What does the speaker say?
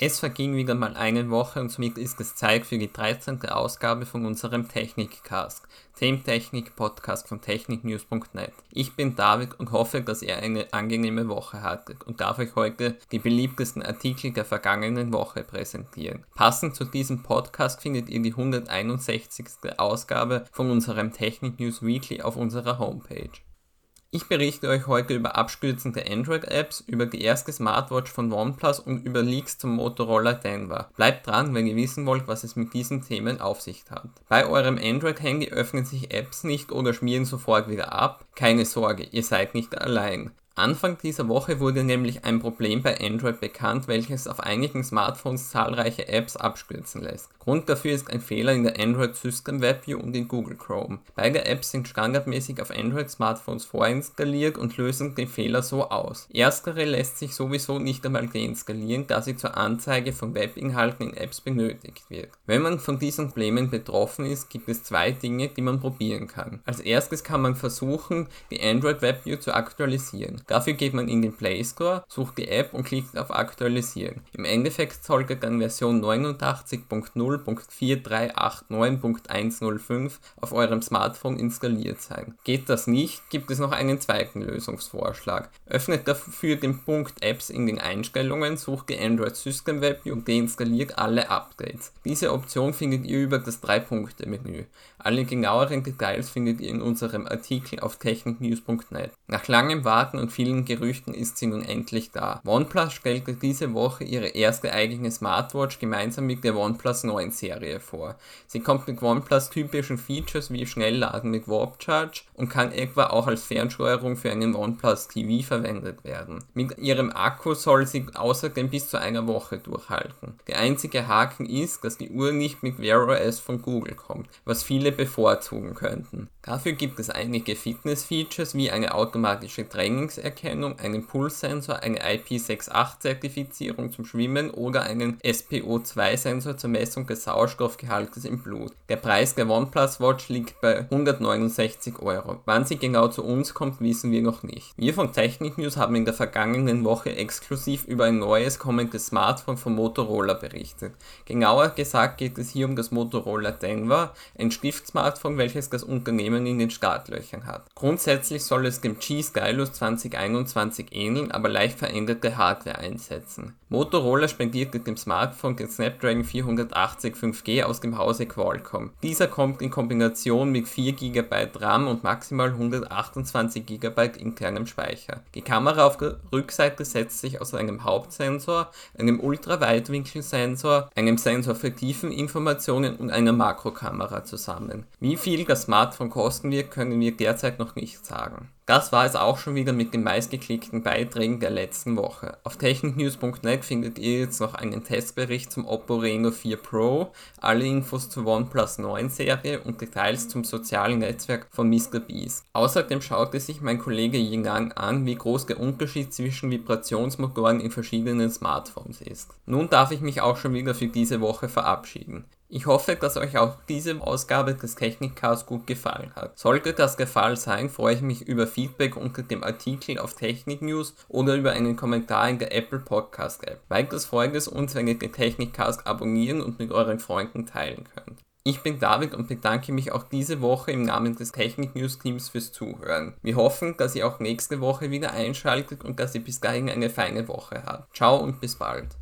Es verging wieder mal eine Woche und somit ist es Zeit für die 13. Ausgabe von unserem Technikcast, dem Technik-Podcast von techniknews.net. Ich bin David und hoffe, dass ihr eine angenehme Woche hattet und darf euch heute die beliebtesten Artikel der vergangenen Woche präsentieren. Passend zu diesem Podcast findet ihr die 161. Ausgabe von unserem Technik News Weekly auf unserer Homepage. Ich berichte euch heute über abstürzende Android-Apps, über die erste Smartwatch von OnePlus und über Leaks zum Motorola Denver. Bleibt dran, wenn ihr wissen wollt, was es mit diesen Themen auf sich hat. Bei eurem Android-Handy öffnen sich Apps nicht oder schmieren sofort wieder ab. Keine Sorge, ihr seid nicht allein. Anfang dieser Woche wurde nämlich ein Problem bei Android bekannt, welches auf einigen Smartphones zahlreiche Apps abstürzen lässt. Grund dafür ist ein Fehler in der Android System Webview und in Google Chrome. Beide Apps sind standardmäßig auf Android Smartphones vorinstalliert und lösen den Fehler so aus. Erstere lässt sich sowieso nicht einmal deinstallieren, da sie zur Anzeige von Webinhalten in Apps benötigt wird. Wenn man von diesen Problemen betroffen ist, gibt es zwei Dinge, die man probieren kann. Als erstes kann man versuchen, die Android Webview zu aktualisieren. Dafür geht man in den Play Store, sucht die App und klickt auf Aktualisieren. Im Endeffekt sollte dann Version 89.0.4389.105 auf eurem Smartphone installiert sein. Geht das nicht, gibt es noch einen zweiten Lösungsvorschlag. Öffnet dafür den Punkt Apps in den Einstellungen, sucht die Android System Webview und deinstalliert alle Updates. Diese Option findet ihr über das 3-Punkte-Menü. Alle genaueren Details findet ihr in unserem Artikel auf techniknews.net. Nach langem Warten und vielen Gerüchten ist sie nun endlich da. OnePlus stellte diese Woche ihre erste eigene Smartwatch gemeinsam mit der OnePlus 9 Serie vor. Sie kommt mit OnePlus typischen Features wie Schnellladen mit Warp Charge und kann etwa auch als Fernsteuerung für einen OnePlus TV verwendet werden. Mit ihrem Akku soll sie außerdem bis zu einer Woche durchhalten. Der einzige Haken ist, dass die Uhr nicht mit Wear OS von Google kommt, was viele bevorzugen könnten. Dafür gibt es einige Fitness-Features wie eine automatische Trainingserkennung, einen Pulssensor, eine IP68-Zertifizierung zum Schwimmen oder einen SPO2-Sensor zur Messung des Sauerstoffgehaltes im Blut. Der Preis der OnePlus Watch liegt bei 169 Euro. Wann sie genau zu uns kommt, wissen wir noch nicht. Wir von Technik News haben in der vergangenen Woche exklusiv über ein neues kommendes Smartphone von Motorola berichtet. Genauer gesagt geht es hier um das Motorola Denver, ein Stiftsmartphone, welches das Unternehmen in den Startlöchern hat. Grundsätzlich soll es dem G-Stylus 2021 ähneln, aber leicht veränderte Hardware einsetzen. Motorola spendierte dem Smartphone den Snapdragon 480 5G aus dem Hause Qualcomm. Dieser kommt in Kombination mit 4 GB RAM und maximal 128 GB internem Speicher. Die Kamera auf der Rückseite setzt sich aus einem Hauptsensor, einem Ultraweitwinkelsensor, einem Sensor für Tiefeninformationen und einer Makrokamera zusammen. Wie viel das Smartphone kosten wird, können wir derzeit noch nicht sagen. Das war es auch schon wieder mit den meistgeklickten Beiträgen der letzten Woche. Auf techniknews.net findet ihr jetzt noch einen Testbericht zum Oppo Reno 4 Pro, alle Infos zur OnePlus 9 Serie und Details zum sozialen Netzwerk von MrBeast. Außerdem schaute sich mein Kollege Yingang an, wie groß der Unterschied zwischen Vibrationsmotoren in verschiedenen Smartphones ist. Nun darf ich mich auch schon wieder für diese Woche verabschieden. Ich hoffe, dass euch auch diese Ausgabe des Technikcasts gut gefallen hat. Sollte das der Fall sein, freue ich mich über Feedback unter dem Artikel auf Technik News oder über einen Kommentar in der Apple Podcast App. Weiters freut es uns, wenn ihr den Technikcast abonnieren und mit euren Freunden teilen könnt. Ich bin David und bedanke mich auch diese Woche im Namen des Technik News Teams fürs Zuhören. Wir hoffen, dass ihr auch nächste Woche wieder einschaltet und dass ihr bis dahin eine feine Woche habt. Ciao und bis bald.